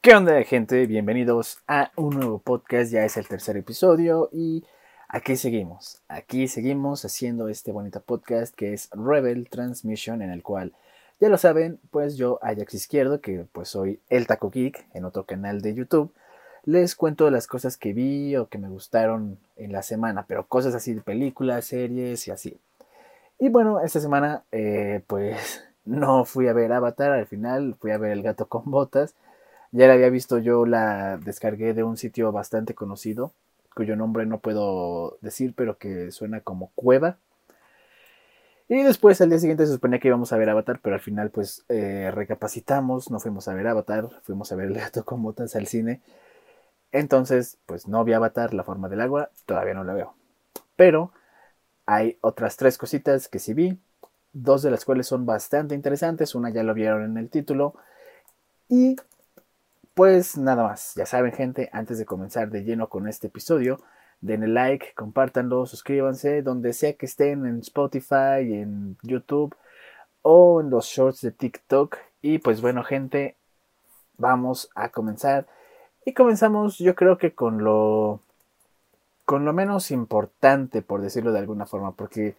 ¿Qué onda gente? Bienvenidos a un nuevo podcast, ya es el tercer episodio y aquí seguimos, aquí seguimos haciendo este bonito podcast que es Rebel Transmission en el cual, ya lo saben, pues yo Ajax Izquierdo, que pues soy el Taco Geek en otro canal de YouTube, les cuento las cosas que vi o que me gustaron en la semana, pero cosas así de películas, series y así. Y bueno, esta semana eh, pues no fui a ver Avatar, al final fui a ver El gato con botas, ya la había visto yo, la descargué de un sitio bastante conocido, cuyo nombre no puedo decir, pero que suena como Cueva. Y después al día siguiente se suponía que íbamos a ver Avatar, pero al final pues eh, recapacitamos, no fuimos a ver Avatar, fuimos a ver el gato con botas al cine. Entonces, pues no vi Avatar, la forma del agua, todavía no la veo. Pero hay otras tres cositas que sí vi, dos de las cuales son bastante interesantes, una ya lo vieron en el título, y pues nada más, ya saben gente, antes de comenzar de lleno con este episodio, denle like, compártanlo, suscríbanse, donde sea que estén en Spotify, en YouTube o en los shorts de TikTok. Y pues bueno gente, vamos a comenzar. Y comenzamos yo creo que con lo con lo menos importante, por decirlo de alguna forma, porque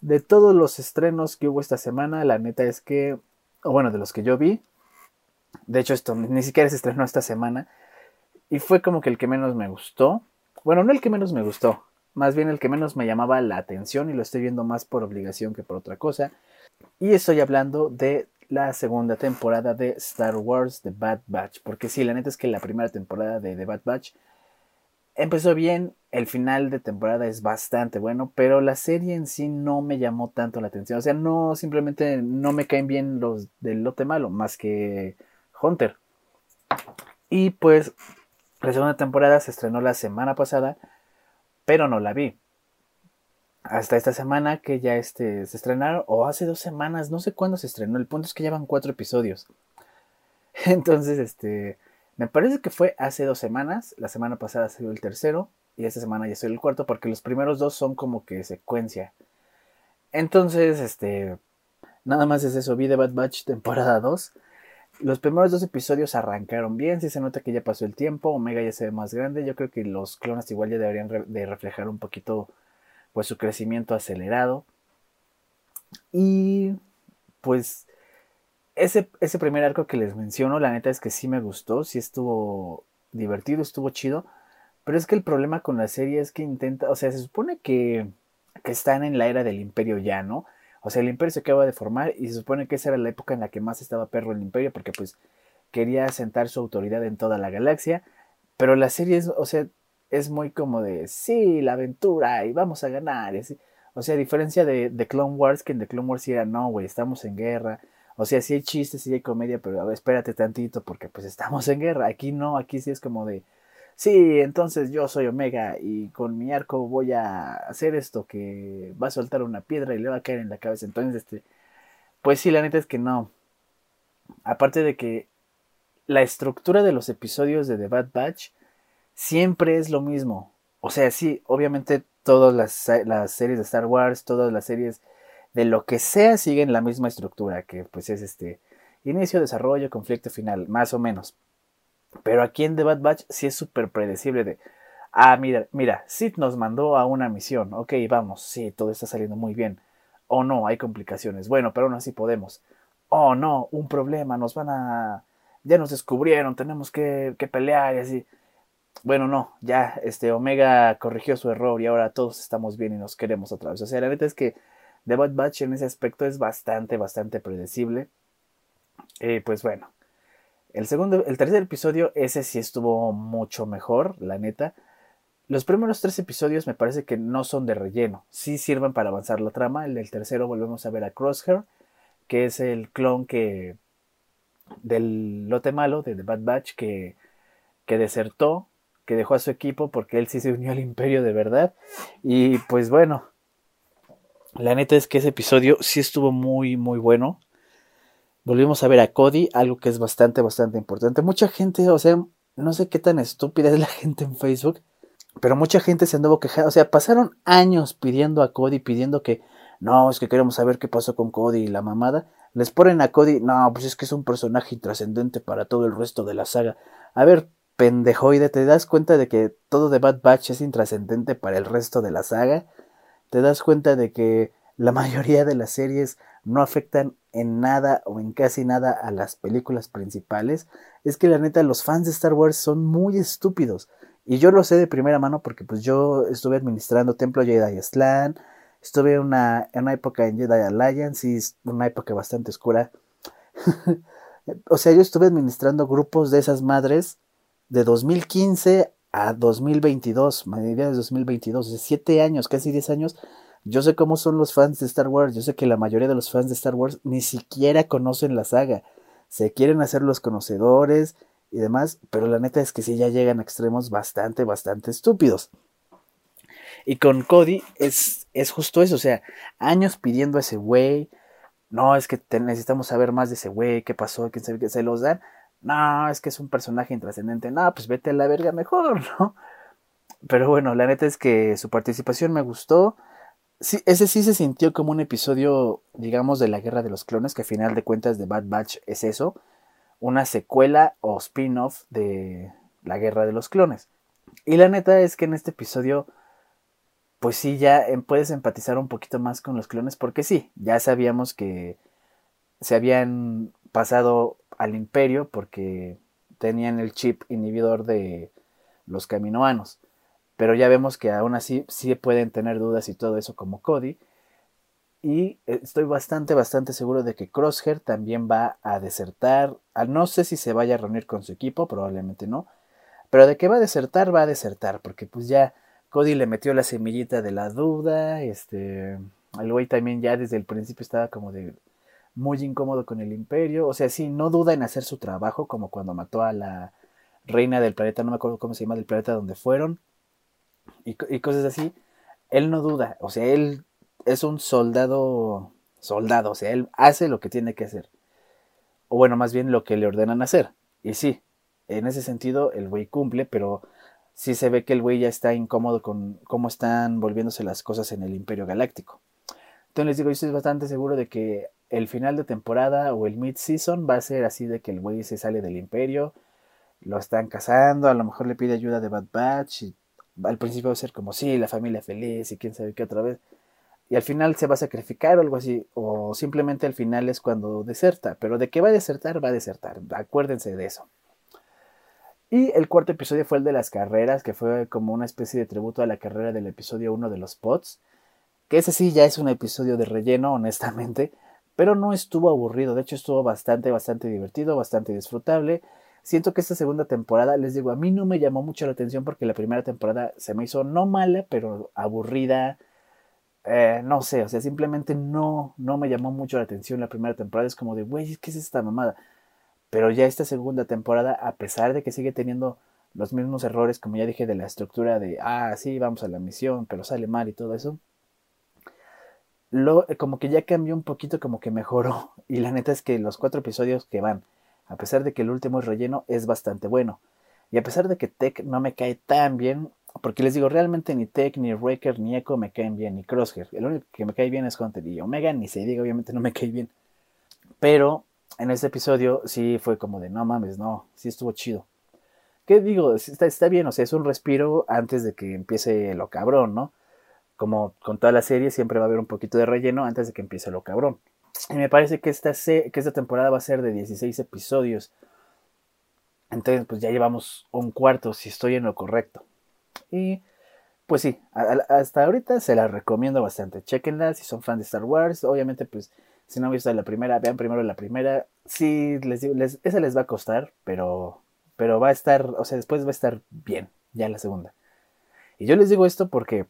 de todos los estrenos que hubo esta semana, la neta es que, o bueno, de los que yo vi, de hecho, esto ni siquiera se estrenó esta semana. Y fue como que el que menos me gustó. Bueno, no el que menos me gustó. Más bien el que menos me llamaba la atención y lo estoy viendo más por obligación que por otra cosa. Y estoy hablando de la segunda temporada de Star Wars The Bad Batch. Porque sí, la neta es que la primera temporada de The Bad Batch empezó bien. El final de temporada es bastante bueno. Pero la serie en sí no me llamó tanto la atención. O sea, no, simplemente no me caen bien los del lote malo. Más que Hunter. Y pues la segunda temporada se estrenó la semana pasada, pero no la vi. Hasta esta semana que ya este, se estrenaron, o hace dos semanas, no sé cuándo se estrenó. El punto es que llevan cuatro episodios. Entonces, este, me parece que fue hace dos semanas. La semana pasada salió el tercero y esta semana ya soy el cuarto porque los primeros dos son como que secuencia. Entonces, este, nada más es eso. Vi The Bad Batch temporada 2 los primeros dos episodios arrancaron bien, si se nota que ya pasó el tiempo, Omega ya se ve más grande, yo creo que los clones igual ya deberían de reflejar un poquito pues su crecimiento acelerado. Y pues ese, ese primer arco que les menciono, la neta es que sí me gustó, sí estuvo divertido, estuvo chido, pero es que el problema con la serie es que intenta, o sea, se supone que, que están en la era del imperio ya, ¿no? O sea, el imperio se acaba de formar y se supone que esa era la época en la que más estaba perro el imperio porque pues quería asentar su autoridad en toda la galaxia. Pero la serie es, o sea, es muy como de, sí, la aventura y vamos a ganar. O sea, a diferencia de, de, Clone Wars, que en The Clone Wars era, no, güey, estamos en guerra. O sea, sí hay chistes, sí hay comedia, pero espérate tantito porque pues estamos en guerra. Aquí no, aquí sí es como de, sí, entonces yo soy Omega y con mi arco voy a hacer esto que va a soltar una piedra y le va a caer en la cabeza. Entonces, este, pues sí, la neta es que no. Aparte de que la estructura de los episodios de The Bad Batch siempre es lo mismo. O sea, sí, obviamente todas las, las series de Star Wars, todas las series de lo que sea siguen la misma estructura, que pues es este inicio, desarrollo, conflicto final, más o menos. Pero aquí en The Bad Batch sí es súper predecible de, ah, mira, mira, Sid nos mandó a una misión, ok, vamos, sí, todo está saliendo muy bien. Oh no, hay complicaciones, bueno, pero aún así podemos. Oh no, un problema, nos van a... ya nos descubrieron, tenemos que, que pelear y así. Bueno, no, ya este Omega corrigió su error y ahora todos estamos bien y nos queremos otra vez. O sea, la neta es que The Bad Batch en ese aspecto es bastante, bastante predecible. Eh, pues bueno, el segundo, el tercer episodio, ese sí estuvo mucho mejor, la neta. Los primeros tres episodios me parece que no son de relleno, sí sirven para avanzar la trama. El del tercero volvemos a ver a Crosshair, que es el clon que del lote malo de The Bad Batch que, que desertó, que dejó a su equipo porque él sí se unió al imperio de verdad. Y pues bueno, la neta es que ese episodio sí estuvo muy, muy bueno. Volvimos a ver a Cody, algo que es bastante, bastante importante. Mucha gente, o sea, no sé qué tan estúpida es la gente en Facebook, pero mucha gente se anduvo quejando. O sea, pasaron años pidiendo a Cody, pidiendo que no, es que queremos saber qué pasó con Cody y la mamada. les ponen a Cody, no, pues es que es un personaje intrascendente para todo el resto de la saga. A ver, pendejoide, ¿te das cuenta de que todo de Bad Batch es intrascendente para el resto de la saga? ¿Te das cuenta de que la mayoría de las series no afectan en nada o en casi nada a las películas principales? Es que la neta, los fans de Star Wars son muy estúpidos. Y yo lo sé de primera mano porque pues yo estuve administrando Templo Jedi Slan, estuve en una, en una época en Jedi Alliance y una época bastante oscura. o sea, yo estuve administrando grupos de esas madres de 2015 a 2022, mediados de 2022, de 7 años, casi 10 años. Yo sé cómo son los fans de Star Wars, yo sé que la mayoría de los fans de Star Wars ni siquiera conocen la saga, se quieren hacer los conocedores, y demás, pero la neta es que sí ya llegan a extremos bastante, bastante estúpidos. Y con Cody es, es justo eso, o sea, años pidiendo a ese güey, no, es que necesitamos saber más de ese güey, qué pasó, quién sabe qué se los dan. No, es que es un personaje intrascendente. No, pues vete a la verga mejor, ¿no? Pero bueno, la neta es que su participación me gustó. Ese sí se sintió como un episodio, digamos, de la Guerra de los Clones, que a final de cuentas de Bad Batch es eso una secuela o spin-off de la Guerra de los Clones. Y la neta es que en este episodio, pues sí, ya em, puedes empatizar un poquito más con los clones, porque sí, ya sabíamos que se habían pasado al imperio porque tenían el chip inhibidor de los caminoanos. Pero ya vemos que aún así sí pueden tener dudas y todo eso como Cody. Y estoy bastante, bastante seguro de que Crosshair también va a desertar. Ah, no sé si se vaya a reunir con su equipo, probablemente no. Pero de que va a desertar, va a desertar. Porque pues ya Cody le metió la semillita de la duda. Este. El güey también ya desde el principio estaba como de muy incómodo con el imperio. O sea, sí, no duda en hacer su trabajo, como cuando mató a la reina del planeta, no me acuerdo cómo se llama, del planeta donde fueron. Y, cosas así. Él no duda. O sea, él es un soldado, soldado, o sea, él hace lo que tiene que hacer. O bueno, más bien lo que le ordenan hacer. Y sí, en ese sentido el güey cumple, pero sí se ve que el güey ya está incómodo con cómo están volviéndose las cosas en el Imperio Galáctico. Entonces les digo, yo estoy bastante seguro de que el final de temporada o el mid-season va a ser así de que el güey se sale del Imperio, lo están cazando, a lo mejor le pide ayuda de Bad Batch y al principio va a ser como sí, la familia feliz y quién sabe qué otra vez y al final se va a sacrificar o algo así, o simplemente al final es cuando deserta, pero de que va a desertar, va a desertar, acuérdense de eso. Y el cuarto episodio fue el de las carreras, que fue como una especie de tributo a la carrera del episodio 1 de los pots, que ese sí ya es un episodio de relleno, honestamente, pero no estuvo aburrido, de hecho estuvo bastante, bastante divertido, bastante disfrutable. Siento que esta segunda temporada, les digo, a mí no me llamó mucho la atención porque la primera temporada se me hizo no mala, pero aburrida, eh, no sé, o sea, simplemente no, no me llamó mucho la atención la primera temporada. Es como de, güey, ¿qué es esta mamada? Pero ya esta segunda temporada, a pesar de que sigue teniendo los mismos errores, como ya dije, de la estructura de, ah, sí, vamos a la misión, pero sale mal y todo eso, lo, como que ya cambió un poquito, como que mejoró. Y la neta es que los cuatro episodios que van, a pesar de que el último es relleno, es bastante bueno. Y a pesar de que Tech no me cae tan bien, porque les digo, realmente ni Tech, ni Wrecker, ni Echo me caen bien, ni Crosshair. El único que me cae bien es Hunter y Omega, ni se diga, obviamente no me cae bien. Pero en este episodio sí fue como de, no mames, no, sí estuvo chido. ¿Qué digo? Está, está bien, o sea, es un respiro antes de que empiece lo cabrón, ¿no? Como con toda la serie siempre va a haber un poquito de relleno antes de que empiece lo cabrón. Y me parece que esta, que esta temporada va a ser de 16 episodios. Entonces, pues ya llevamos un cuarto, si estoy en lo correcto. Y pues sí, hasta ahorita se la recomiendo bastante. Chequenla si son fans de Star Wars. Obviamente, pues si no han visto la primera, vean primero la primera. Sí, les les, esa les va a costar, pero, pero va a estar, o sea, después va a estar bien, ya la segunda. Y yo les digo esto porque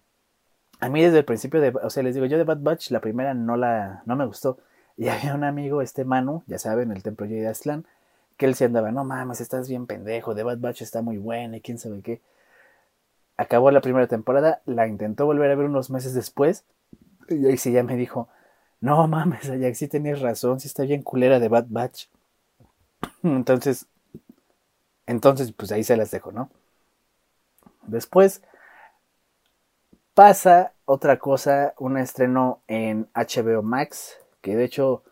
a mí desde el principio de, o sea, les digo, yo de Bad Batch, la primera no la, no me gustó. Y había un amigo, este Manu, ya saben, el templo Jedi Aslan, que él se andaba, no mames, estás bien pendejo, de Bad Batch está muy buena y quién sabe qué acabó la primera temporada, la intentó volver a ver unos meses después, y ahí sí ya me dijo, no mames, Ajax, sí tenías razón, sí está bien culera de Bad Batch. Entonces, entonces, pues ahí se las dejo, ¿no? Después pasa otra cosa, un estreno en HBO Max, que de hecho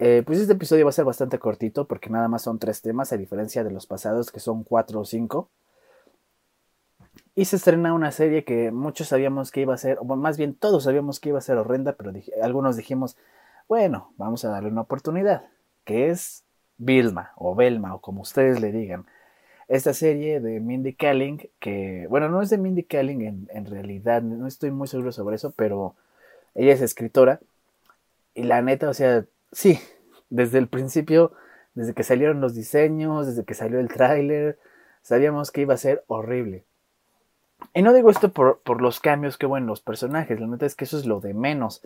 Eh, pues este episodio va a ser bastante cortito porque nada más son tres temas, a diferencia de los pasados que son cuatro o cinco. Y se estrena una serie que muchos sabíamos que iba a ser, o más bien todos sabíamos que iba a ser horrenda, pero algunos dijimos, bueno, vamos a darle una oportunidad, que es Vilma o Belma o como ustedes le digan. Esta serie de Mindy Kaling, que, bueno, no es de Mindy Kaling en, en realidad, no estoy muy seguro sobre eso, pero ella es escritora. Y la neta, o sea, sí, desde el principio, desde que salieron los diseños, desde que salió el tráiler, sabíamos que iba a ser horrible. Y no digo esto por, por los cambios que hubo en los personajes, la neta es que eso es lo de menos.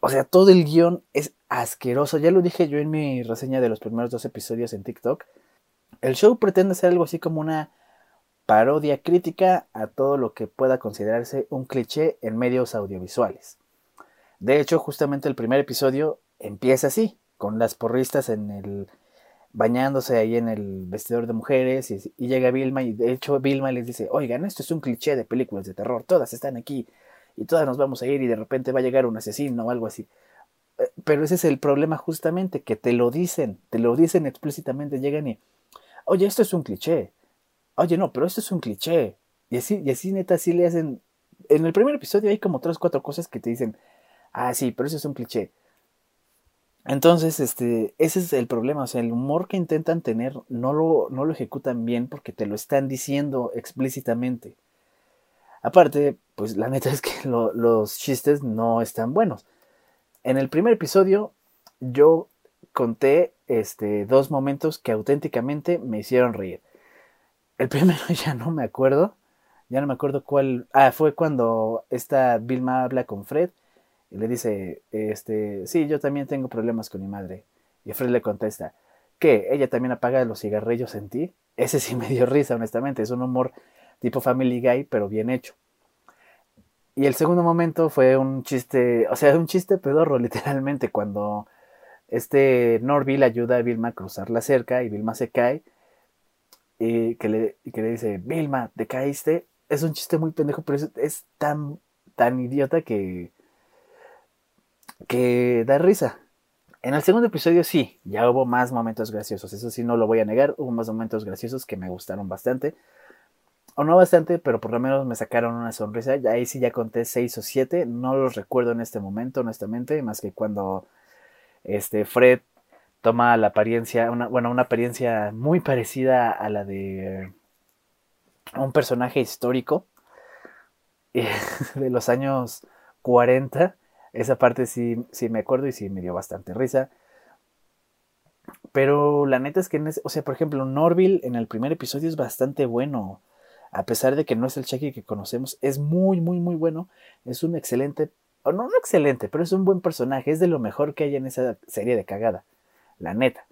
O sea, todo el guion es asqueroso. Ya lo dije yo en mi reseña de los primeros dos episodios en TikTok. El show pretende ser algo así como una parodia crítica a todo lo que pueda considerarse un cliché en medios audiovisuales. De hecho, justamente el primer episodio empieza así, con las porristas en el bañándose ahí en el vestidor de mujeres y, llega Vilma y de hecho Vilma les dice, oigan, esto es un cliché de películas de terror, todas están aquí y todas nos vamos a ir y de repente va a llegar un asesino o algo así. Eh, pero ese es el problema justamente, que te lo dicen, te lo dicen explícitamente, llegan y, oye, esto es un cliché, oye, no, pero esto es un cliché. Y así, y así neta, así le hacen, en el primer episodio hay como tres, cuatro cosas que te dicen, ah, sí, pero eso es un cliché. Entonces, este, ese es el problema, o sea, el humor que intentan tener no lo, no lo ejecutan bien porque te lo están diciendo explícitamente. Aparte, pues la neta es que los chistes no están buenos. En el primer episodio yo conté este, dos momentos que auténticamente me hicieron reír. El primero ya no me acuerdo, ya no me acuerdo cuál. Ah, fue cuando esta Vilma habla con Fred y le dice, este, sí, yo también tengo problemas con mi madre. Y Fred le contesta, ¿qué? ¿Ella también apaga los cigarrillos en ti? Ese sí me dio risa, honestamente. Es un humor tipo Family Guy, pero bien hecho. Y el segundo momento fue un chiste, o sea, un chiste pedorro, literalmente, cuando este Norville ayuda a Vilma a cruzar la cerca y Vilma se cae y que le, que le dice, Vilma, ¿te caíste? Es un chiste muy pendejo, pero es, es tan, tan idiota que, que da risa. En el segundo episodio sí, ya hubo más momentos graciosos, eso sí no lo voy a negar, hubo más momentos graciosos que me gustaron bastante. O no bastante, pero por lo menos me sacaron una sonrisa. Ahí sí ya conté seis o siete, no los recuerdo en este momento, honestamente, más que cuando este Fred toma la apariencia, una, bueno, una apariencia muy parecida a la de un personaje histórico de los años 40 esa parte sí, sí me acuerdo y sí me dio bastante risa. Pero la neta es que, o sea, por ejemplo, Norville en el primer episodio es bastante bueno. A pesar de que no es el Chucky que conocemos, es muy, muy, muy bueno. Es un excelente, no, no excelente, pero es un buen personaje. Es de lo mejor que hay en esa serie de cagada. La neta.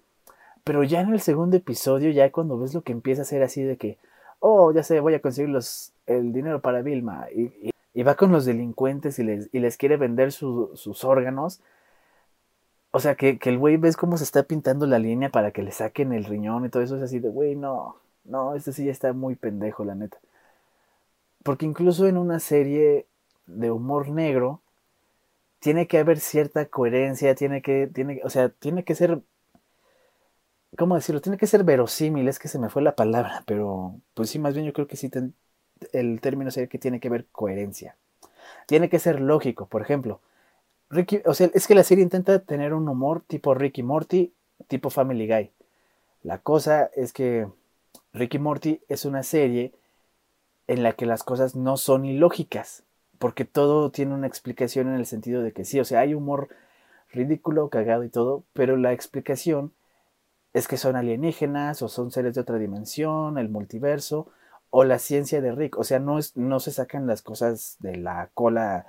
Pero ya en el segundo episodio, ya cuando ves lo que empieza a ser así de que, oh, ya sé, voy a conseguir los, el dinero para Vilma. y va con los delincuentes y les, y les quiere vender sus órganos. O sea, que, que el güey ves cómo se está pintando la línea para que le saquen el riñón y todo eso es así de, güey, no, no, este sí ya está muy pendejo, la neta. Porque incluso en una serie de humor negro, tiene que haber cierta coherencia, tiene que, tiene, o sea, tiene que ser, ¿cómo decirlo? Tiene que ser verosímil, es que se me fue la palabra, pero pues sí, más bien yo creo que sí el término sería que tiene que ver coherencia. Tiene que ser lógico, por ejemplo. Ricky, o sea, es que la serie intenta tener un humor tipo Ricky Morty, tipo Family Guy. La cosa es que Ricky Morty es una serie en la que las cosas no son ilógicas, porque todo tiene una explicación en el sentido de que sí, o sea, hay humor ridículo, cagado y todo, pero la explicación es que son alienígenas o son seres de otra dimensión, el multiverso, o la ciencia de Rick. O sea, no, es, no se sacan las cosas de la cola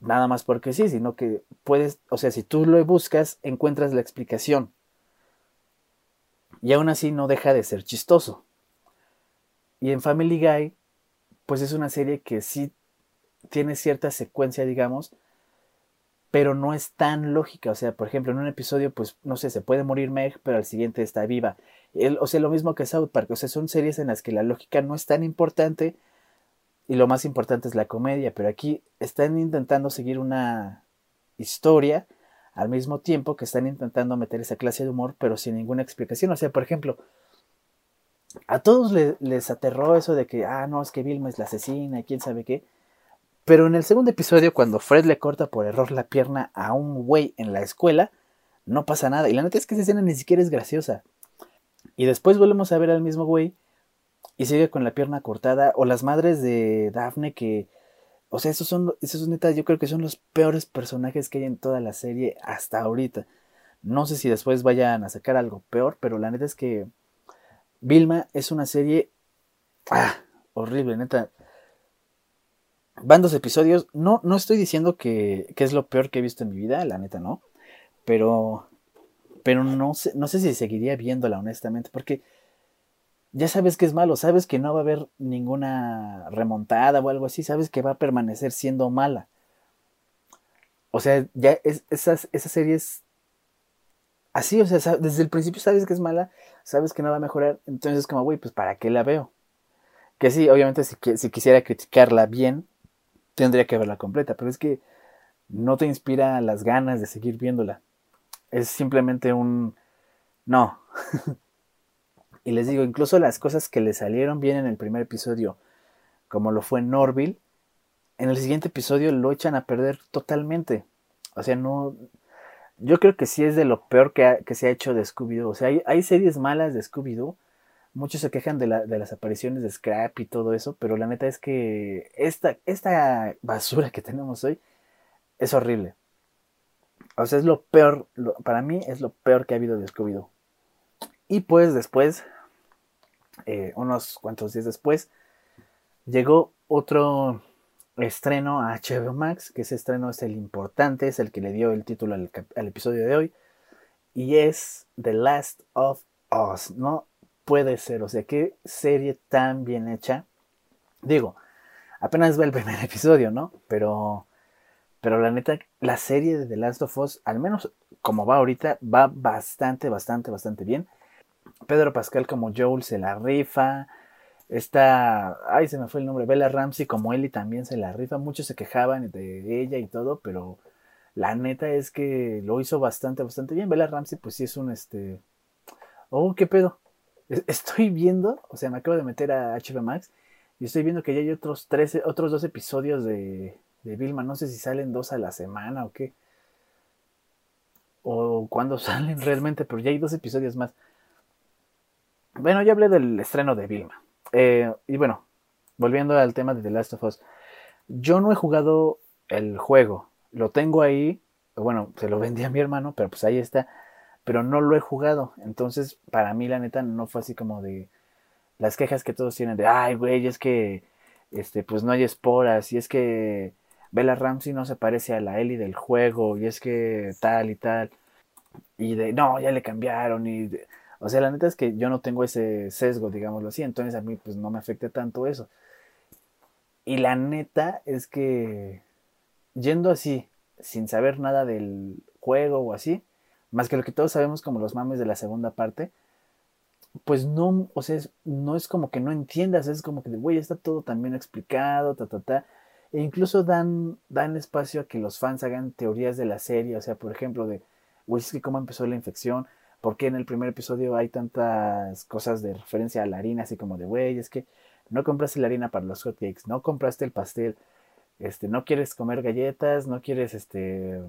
nada más porque sí, sino que puedes, o sea, si tú lo buscas, encuentras la explicación. Y aún así no deja de ser chistoso. Y en Family Guy, pues es una serie que sí tiene cierta secuencia, digamos, pero no es tan lógica. O sea, por ejemplo, en un episodio, pues, no sé, se puede morir Meg, pero al siguiente está viva. O sea, lo mismo que South Park. O sea, son series en las que la lógica no es tan importante y lo más importante es la comedia. Pero aquí están intentando seguir una historia al mismo tiempo que están intentando meter esa clase de humor, pero sin ninguna explicación. O sea, por ejemplo, a todos les aterró eso de que, ah, no, es que Vilma es la asesina y quién sabe qué. Pero en el segundo episodio, cuando Fred le corta por error la pierna a un güey en la escuela, no pasa nada. Y la neta es que esa escena ni siquiera es graciosa. Y después volvemos a ver al mismo güey y sigue con la pierna cortada. O las madres de Daphne que... O sea, esos son, esos neta, yo creo que son los peores personajes que hay en toda la serie hasta ahorita. No sé si después vayan a sacar algo peor, pero la neta es que Vilma es una serie ah, horrible, neta. Van dos episodios. No, no estoy diciendo que, que, es lo peor que he visto en mi vida, la neta no. Pero, pero no sé, no sé si seguiría viéndola, honestamente, porque ya sabes que es malo, sabes que no va a haber ninguna remontada o algo así, sabes que va a permanecer siendo mala. O sea, ya es, esas, esa serie es así, o sea, desde el principio sabes que es mala, sabes que no va a mejorar, entonces como, güey, pues ¿para qué la veo? Que sí, obviamente si, si quisiera criticarla bien, tendría que verla completa, pero es que no te inspira las ganas de seguir viéndola. Es simplemente un... No. y les digo, incluso las cosas que le salieron bien en el primer episodio, como lo fue Norville, en el siguiente episodio lo echan a perder totalmente. O sea, no, yo creo que sí es de lo peor que, se ha hecho de Scooby-Doo. O sea, hay, series malas de Scooby-Doo. Muchos se quejan de, las apariciones de Scrap y todo eso, pero la neta es que esta, esta basura que tenemos hoy es horrible. O sea, es lo peor, para mí es lo peor que ha habido de. Y pues después, eh, unos cuantos días después, llegó otro estreno a HBO Max, que ese estreno es el importante, es el que le dio el título al, episodio de hoy, y es The Last of Us. No puede ser, o sea, qué serie tan bien hecha. Digo, apenas va el primer episodio, ¿no? Pero, pero la neta, la serie de The Last of Us, al menos como va ahorita, va bastante, bastante, bastante bien. Pedro Pascal como Joel se la rifa. Esta, ay, se me fue el nombre, Bella Ramsey como Ellie también se la rifa. Muchos se quejaban de ella y todo, pero la neta es que lo hizo bastante, bastante bien. Bella Ramsey, pues sí es un este. Oh, qué pedo. Estoy viendo, o sea, me acabo de meter a HBO Max y estoy viendo que ya hay otros 13, otros dos episodios de, de Vilma. No sé si salen dos a la semana o qué. O cuándo salen realmente, pero ya hay dos episodios más. Bueno, ya hablé del estreno de Vilma. Eh, y bueno, volviendo al tema de The Last of Us, yo no he jugado el juego, lo tengo ahí, bueno, se lo vendí a mi hermano, pero pues ahí está, pero no lo he jugado, entonces para mí la neta no fue así como de las quejas que todos tienen de, ay güey, es que, este, pues no hay esporas, y es que Bella Ramsey no se parece a la Ellie del juego, y es que tal y tal, y de, no, ya le cambiaron, y... O sea, la neta es que yo no tengo ese sesgo, digámoslo así, entonces a mí pues no me afecta tanto eso. Y la neta es que yendo así, sin saber nada del juego o así, más que lo que todos sabemos como los mames de la segunda parte, pues no, o sea, no es como que no entiendas, es como que, güey, está todo también explicado, ta, ta, ta. E incluso dan, dan espacio a que los fans hagan teorías de la serie, o sea, por ejemplo, de, güey, es que cómo empezó la infección, por qué en el primer episodio hay tantas cosas de referencia a la harina, así como de, güey, es que no compraste la harina para los hotcakes, no compraste el pastel, este, no quieres comer galletas, no quieres, este,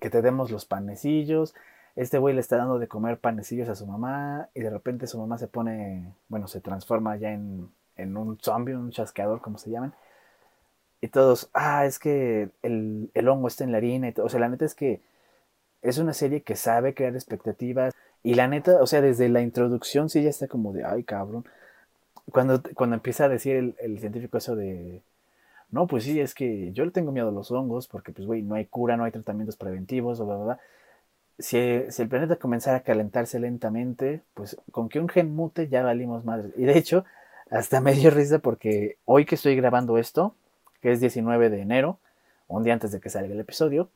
que te demos los panecillos, este güey le está dando de comer panecillos a su mamá y de repente su mamá se pone, bueno, se transforma ya en, en un zombie, un chasqueador, como se llaman. Y todos, ah, es que el, el hongo está en la harina. Y todo. O sea, la neta es que es una serie que sabe crear expectativas. Y la neta, o sea, desde la introducción sí ya está como de, ay, cabrón. Cuando, cuando empieza a decir el, científico eso de, no, pues sí, es que yo le tengo miedo a los hongos porque, pues, güey, no hay cura, no hay tratamientos preventivos, bla, bla, bla. Si, si, el planeta comenzara a calentarse lentamente, pues con que un gen mute ya valimos madre. Y de hecho, hasta me dio risa porque hoy que estoy grabando esto, que es 19 de enero, un día antes de que salga el episodio,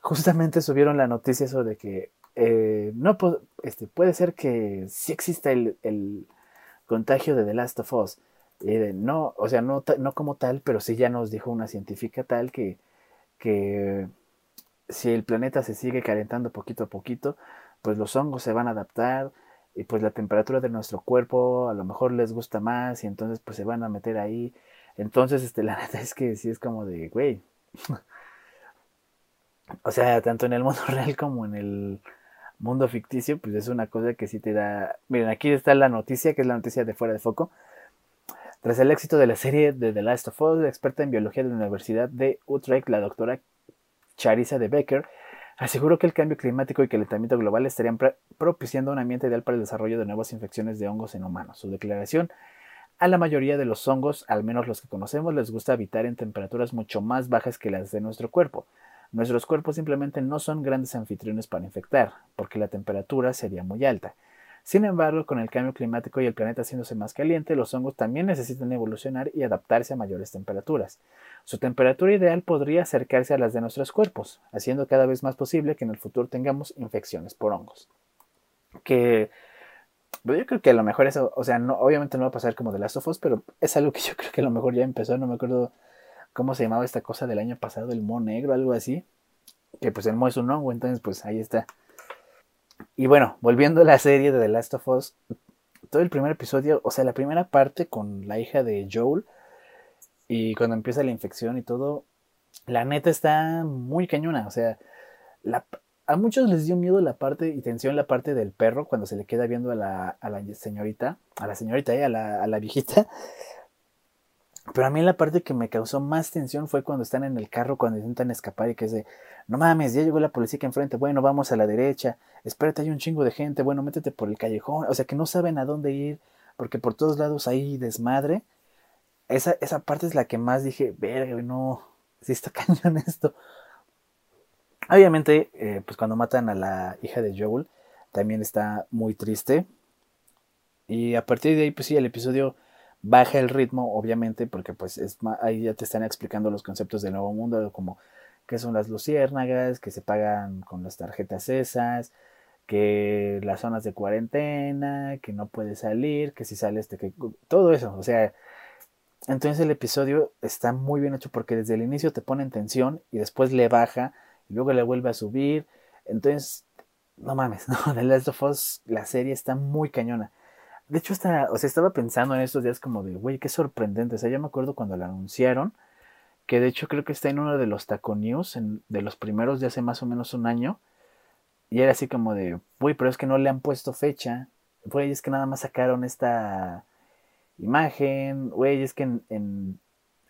justamente subieron la noticia de que eh, no este, puede ser que sí exista el, contagio de The Last of Us. no, o sea, no, no como tal, pero sí ya nos dijo una científica tal que, que si el planeta se sigue calentando poquito a poquito, pues los hongos se van a adaptar y pues la temperatura de nuestro cuerpo a lo mejor les gusta más y entonces pues se van a meter ahí. Entonces, este, la neta es que sí es como de, güey. o sea, tanto en el mundo real como en el mundo ficticio, pues es una cosa que sí te da... Miren, aquí está la noticia, que es la noticia de fuera de foco. Tras el éxito de la serie de The Last of Us, la experta en biología de la Universidad de Utrecht, la doctora Charissa de Becker, aseguró que el cambio climático y calentamiento global estarían propiciando un ambiente ideal para el desarrollo de nuevas infecciones de hongos en humanos. Su declaración a la mayoría de los hongos, al menos los que conocemos, les gusta habitar en temperaturas mucho más bajas que las de nuestro cuerpo. Nuestros cuerpos simplemente no son grandes anfitriones para infectar, porque la temperatura sería muy alta. Sin embargo, con el cambio climático y el planeta haciéndose más caliente, los hongos también necesitan evolucionar y adaptarse a mayores temperaturas. Su temperatura ideal podría acercarse a las de nuestros cuerpos, haciendo cada vez más posible que en el futuro tengamos infecciones por hongos. Que yo creo que a lo mejor eso, o sea, no, obviamente no va a pasar como de Last of Us, pero es algo que yo creo que a lo mejor ya empezó, no me acuerdo cómo se llamaba esta cosa del año pasado, el mo negro, algo así, que pues el mo es un hongo, entonces pues ahí está. Y bueno, volviendo a la serie de The Last of Us, todo el primer episodio, o sea, la primera parte con la hija de Joel y cuando empieza la infección y todo, la neta está muy cañona, o sea, a muchos les dio miedo la parte y tensión la parte del perro cuando se le queda viendo a la, a la señorita, a la señorita, eh, a, la, a la viejita, pero a mí la parte que me causó más tensión fue cuando están en el carro, cuando intentan escapar y que es de, no mames, ya llegó la policía que enfrente, bueno, vamos a la derecha, espérate, hay un chingo de gente, bueno, métete por el callejón, o sea, que no saben a dónde ir, porque por todos lados hay desmadre. Esa, esa parte es la que más dije, verga, no, si está cañón esto. Obviamente, eh, pues cuando matan a la hija de Joel, también está muy triste. Y a partir de ahí, pues sí, el episodio baja el ritmo, obviamente, porque pues es ahí ya te están explicando los conceptos del nuevo mundo, como qué son las luciérnagas, que se pagan con las tarjetas esas, que las zonas de cuarentena, que no puedes salir, que si sales te que todo eso, o sea, entonces el episodio está muy bien hecho porque desde el inicio te pone en tensión y después le baja y luego le vuelve a subir, entonces no mames, no, The Last of Us la serie está muy cañona. De hecho, hasta, o sea, estaba pensando en estos días como de, güey, qué sorprendente. O sea, yo me acuerdo cuando la anunciaron, que de hecho creo que está en uno de los Taco News, de los primeros de hace más o menos un año. Y era así como de, güey, pero es que no le han puesto fecha. Güey, es que nada más sacaron esta imagen. Güey, es que en,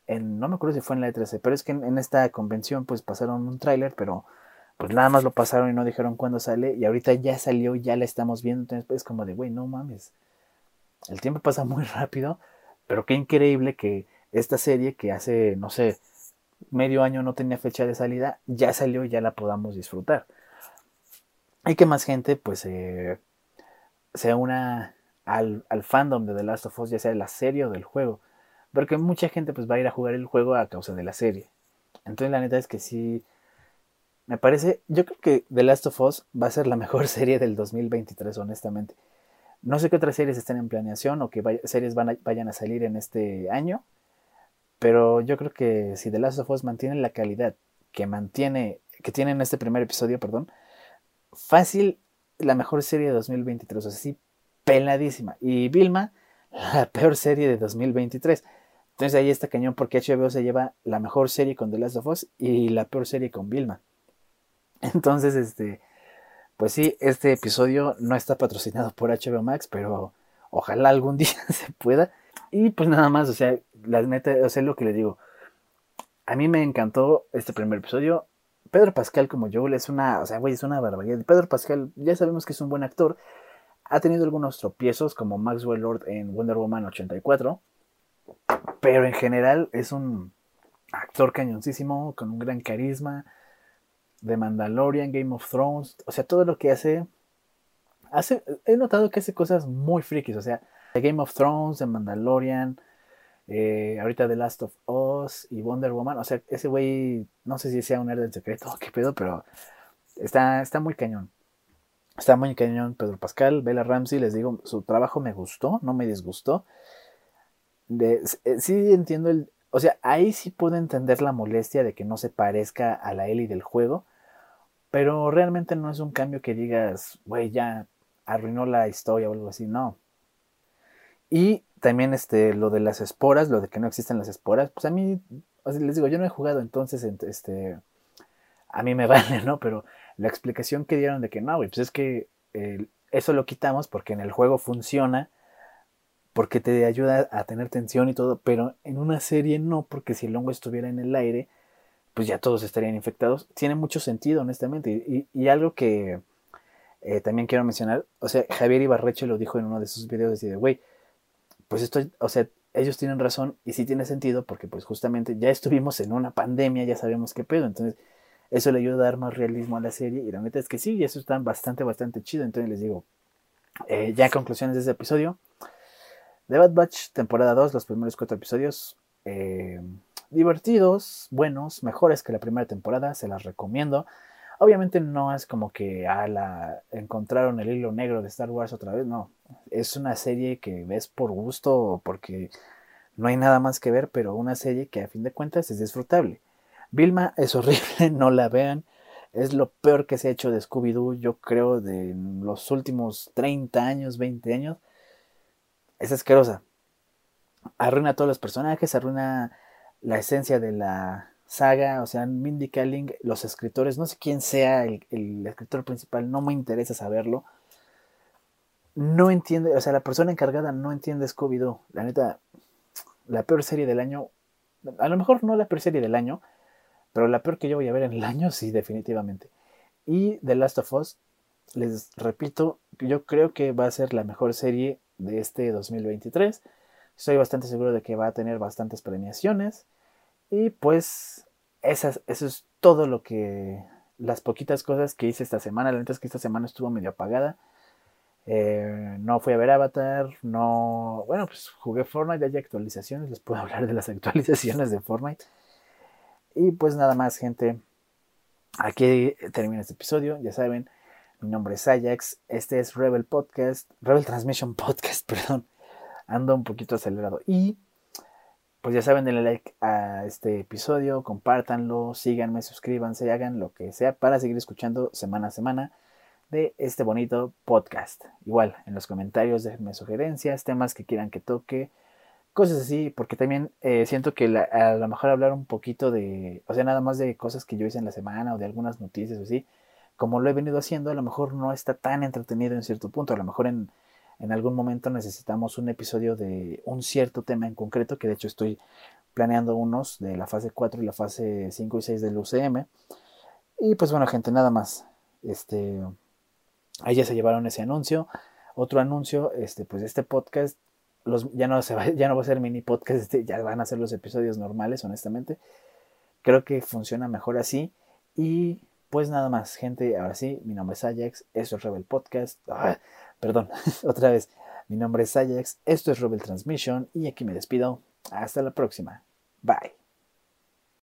no me acuerdo si fue en la E13, pero es que en, esta convención pues pasaron un tráiler, pero pues nada más lo pasaron y no dijeron cuándo sale. Y ahorita ya salió, ya la estamos viendo. Entonces es como de, güey, no mames. El tiempo pasa muy rápido, pero qué increíble que esta serie que hace, no sé, medio año no tenía fecha de salida, ya salió y ya la podamos disfrutar. Y que más gente pues eh, sea una al, al, fandom de The Last of Us, ya sea la serie o del juego. Porque mucha gente pues va a ir a jugar el juego a causa de la serie. Entonces la neta es que sí, me parece, yo creo que The Last of Us va a ser la mejor serie del 2023, honestamente. No sé qué otras series estén en planeación o qué series van vayan a salir en este año, pero yo creo que si The Last of Us mantiene la calidad que mantiene, que tiene en este primer episodio, perdón, fácil la mejor serie de 2023, o sea, sí, peladísima. Y Vilma, la peor serie de 2023. Entonces ahí está cañón porque HBO se lleva la mejor serie con The Last of Us y la peor serie con Vilma. Entonces, este, pues sí, este episodio no está patrocinado por HBO Max, pero ojalá algún día se pueda. Y pues nada más, o sea, la neta, o sea, lo que le digo. A mí me encantó este primer episodio. Pedro Pascal como Joel es una, o sea, güey, es una barbaridad. Pedro Pascal, ya sabemos que es un buen actor. Ha tenido algunos tropiezos como Maxwell Lord en Wonder Woman 84. Pero en general es un actor cañoncísimo, con un gran carisma de Mandalorian, Game of Thrones, o sea, todo lo que hace, hace, he notado que hace cosas muy frikis, o sea, de Game of Thrones, de Mandalorian, eh, ahorita The Last of Us y Wonder Woman, o sea, ese güey, no sé si sea un en secreto o qué pedo, pero está, está muy cañón. Está muy cañón Pedro Pascal, Bella Ramsey, les digo, su trabajo me gustó, no me disgustó. De, eh, sí entiendo el, o sea, ahí sí puedo entender la molestia de que no se parezca a la Ellie del juego, Pero realmente no es un cambio que digas, güey, ya arruinó la historia o algo así, no. Y también este, lo de las esporas, lo de que no existen las esporas, pues a mí, les digo, yo no he jugado, entonces, este, a mí me vale, ¿no? Pero la explicación que dieron de que no, güey, pues es que eso lo quitamos porque en el juego funciona, porque te ayuda a tener tensión y todo, pero en una serie no, porque si el hongo estuviera en el aire, pues ya todos estarían infectados. Tiene mucho sentido, honestamente. Y, algo que eh, también quiero mencionar, o sea, Javier Ibarreche lo dijo en uno de sus videos, de, güey, pues esto, o sea, ellos tienen razón y sí tiene sentido porque pues justamente ya estuvimos en una pandemia, ya sabemos qué pedo, entonces eso le ayuda a dar más realismo a la serie y la neta es que sí, y eso está bastante, bastante chido, entonces les digo, eh, ya conclusiones de este episodio, The Bad Batch, temporada 2, los primeros cuatro episodios, eh, divertidos, buenos, mejores que la primera temporada, se las recomiendo. Obviamente no es como que a la encontraron el hilo negro de Star Wars otra vez, no. Es una serie que ves por gusto o porque no hay nada más que ver, pero una serie que a fin de cuentas es disfrutable. Vilma es horrible, no la vean. Es lo peor que se ha hecho de Scooby-Doo, yo creo, de los últimos 30 años, 20 años. Es asquerosa. Arruina a todos los personajes, arruina la esencia de la saga, o sea, Mindy Kaling, los escritores, no sé quién sea el, escritor principal, no me interesa saberlo. No entiende, o sea, la persona encargada no entiende Scooby-Doo. La neta, la peor serie del año, a lo mejor no la peor serie del año, pero la peor que yo voy a ver en el año, sí, definitivamente. Y The Last of Us, les repito, yo creo que va a ser la mejor serie de este 2023. Estoy bastante seguro de que va a tener bastantes premiaciones. Y pues eso es todo lo que... Las poquitas cosas que hice esta semana. La neta es que esta semana estuvo medio apagada. Eh, no fui a ver Avatar. No... Bueno, pues jugué Fortnite. Hay actualizaciones. Les puedo hablar de las actualizaciones de Fortnite. Y pues nada más, gente. Aquí termina este episodio. Ya saben, mi nombre es Ajax. Este es Rebel Podcast. Rebel Transmission Podcast, perdón. Ando un poquito acelerado. Y pues ya saben, denle like a este episodio, compártanlo, síganme, suscríbanse, hagan lo que sea para seguir escuchando semana a semana de este bonito podcast. Igual, en los comentarios déjenme sugerencias, temas que quieran que toque, cosas así, porque también eh, siento que a lo mejor hablar un poquito de, o sea, nada más de cosas que yo hice en la semana o de algunas noticias o así, como lo he venido haciendo, a lo mejor no está tan entretenido en cierto punto, a lo mejor en en algún momento necesitamos un episodio de un cierto tema en concreto, que de hecho estoy planeando unos de la fase 4 y la fase 5 y 6 del UCM. Y pues bueno, gente, nada más. Este, ahí ya se llevaron ese anuncio. Otro anuncio, este, pues este podcast, los, ya, no se va, ya no va a ser mini podcast, este, ya van a ser los episodios normales, honestamente. Creo que funciona mejor así. Y pues nada más, gente, ahora sí, mi nombre es Ajax, esto es Rebel Podcast. Ah, Perdón, otra vez. Mi nombre es Ajax, esto es Rebel Transmission y aquí me despido. Hasta la próxima. Bye.